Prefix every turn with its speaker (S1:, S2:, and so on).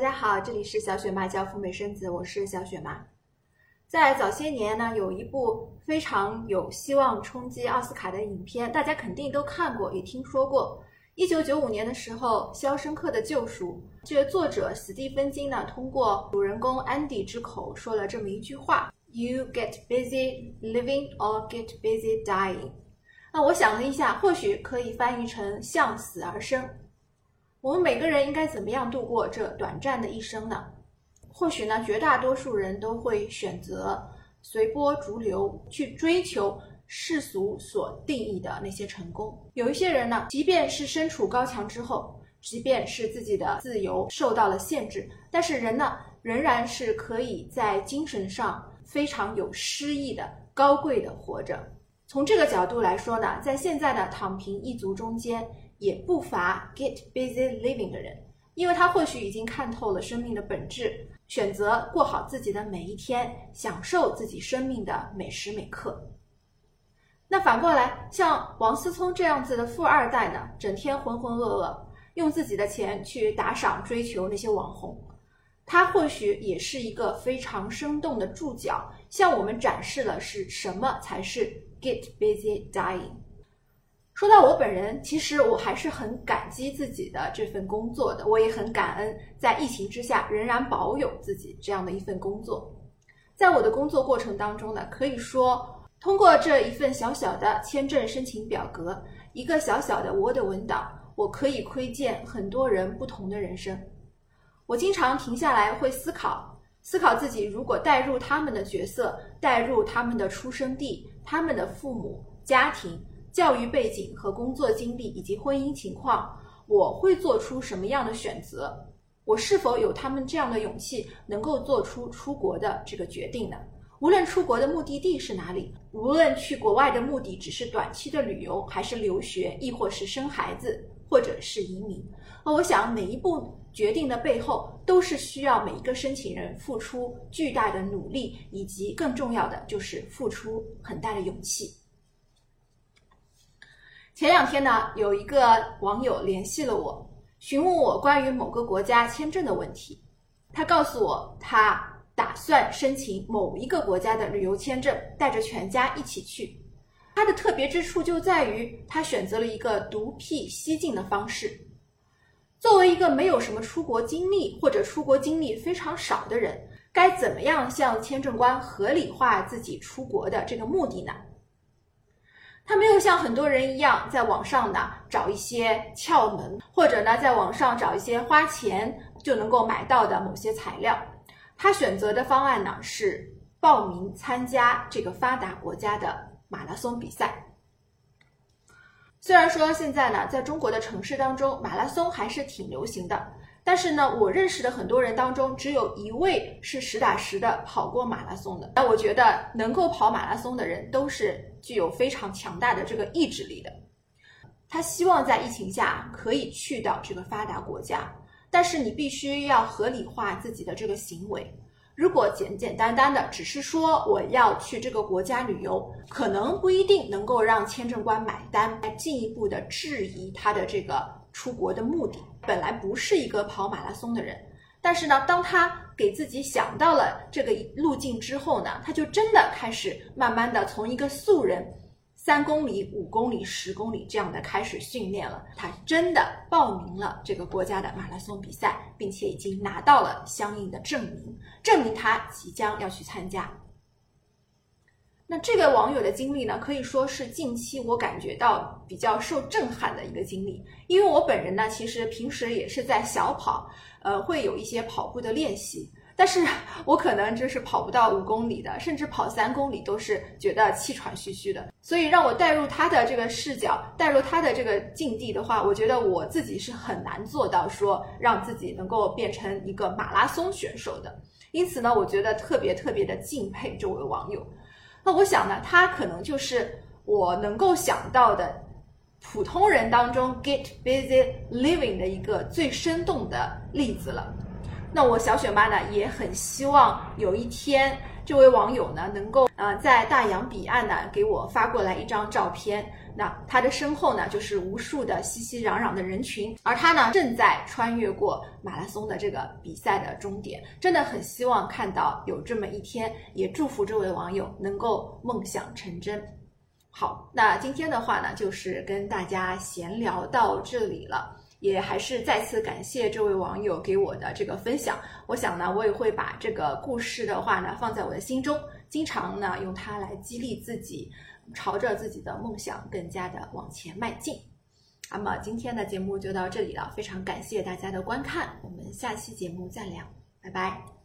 S1: 大家好，这里是小雪妈教父美生子，我是小雪妈。在早些年呢，有一部非常有希望冲击奥斯卡的影片，大家肯定都看过，也听说过。一九九五年的时候，《肖申克的救赎》这作者史蒂芬金呢，通过主人公安迪之口说了这么一句话：“You get busy living or get busy dying。”那我想了一下，或许可以翻译成“向死而生”。我们每个人应该怎么样度过这短暂的一生呢？或许呢，绝大多数人都会选择随波逐流，去追求世俗所定义的那些成功。有一些人呢，即便是身处高墙之后，即便是自己的自由受到了限制，但是人呢，仍然是可以在精神上非常有诗意的、高贵的活着。从这个角度来说呢，在现在的躺平一族中间。也不乏 get busy living 的人，因为他或许已经看透了生命的本质，选择过好自己的每一天，享受自己生命的每时每刻。那反过来，像王思聪这样子的富二代呢，整天浑浑噩噩，用自己的钱去打赏追求那些网红，他或许也是一个非常生动的注脚，向我们展示了是什么才是 get busy dying。说到我本人，其实我还是很感激自己的这份工作的，我也很感恩在疫情之下仍然保有自己这样的一份工作。在我的工作过程当中呢，可以说通过这一份小小的签证申请表格，一个小小的 Word 文档，我可以窥见很多人不同的人生。我经常停下来会思考，思考自己如果带入他们的角色，带入他们的出生地、他们的父母、家庭。教育背景和工作经历以及婚姻情况，我会做出什么样的选择？我是否有他们这样的勇气，能够做出出国的这个决定呢？无论出国的目的地是哪里，无论去国外的目的只是短期的旅游，还是留学，亦或是生孩子，或者是移民，那我想每一步决定的背后，都是需要每一个申请人付出巨大的努力，以及更重要的就是付出很大的勇气。前两天呢，有一个网友联系了我，询问我关于某个国家签证的问题。他告诉我，他打算申请某一个国家的旅游签证，带着全家一起去。他的特别之处就在于，他选择了一个独辟蹊径的方式。作为一个没有什么出国经历或者出国经历非常少的人，该怎么样向签证官合理化自己出国的这个目的呢？他没有像很多人一样在网上呢找一些窍门，或者呢在网上找一些花钱就能够买到的某些材料。他选择的方案呢是报名参加这个发达国家的马拉松比赛。虽然说现在呢在中国的城市当中马拉松还是挺流行的。但是呢，我认识的很多人当中，只有一位是实打实的跑过马拉松的。那我觉得能够跑马拉松的人，都是具有非常强大的这个意志力的。他希望在疫情下可以去到这个发达国家，但是你必须要合理化自己的这个行为。如果简简单单的只是说我要去这个国家旅游，可能不一定能够让签证官买单，来进一步的质疑他的这个出国的目的。本来不是一个跑马拉松的人，但是呢，当他给自己想到了这个路径之后呢，他就真的开始慢慢的从一个素人，三公里、五公里、十公里这样的开始训练了。他真的报名了这个国家的马拉松比赛，并且已经拿到了相应的证明，证明他即将要去参加。那这位网友的经历呢，可以说是近期我感觉到比较受震撼的一个经历。因为我本人呢，其实平时也是在小跑，呃，会有一些跑步的练习，但是 我可能就是跑不到五公里的，甚至跑三公里都是觉得气喘吁吁的。所以让我带入他的这个视角，带入他的这个境地的话，我觉得我自己是很难做到说让自己能够变成一个马拉松选手的。因此呢，我觉得特别特别的敬佩这位网友。那我想呢，他可能就是我能够想到的普通人当中 get busy living 的一个最生动的例子了。那我小雪妈呢也很希望有一天这位网友呢能够呃在大洋彼岸呢给我发过来一张照片。那他的身后呢就是无数的熙熙攘攘的人群，而他呢正在穿越过马拉松的这个比赛的终点。真的很希望看到有这么一天，也祝福这位网友能够梦想成真。好，那今天的话呢就是跟大家闲聊到这里了。也还是再次感谢这位网友给我的这个分享。我想呢，我也会把这个故事的话呢放在我的心中，经常呢用它来激励自己，朝着自己的梦想更加的往前迈进。那么今天的节目就到这里了，非常感谢大家的观看，我们下期节目再聊，拜拜。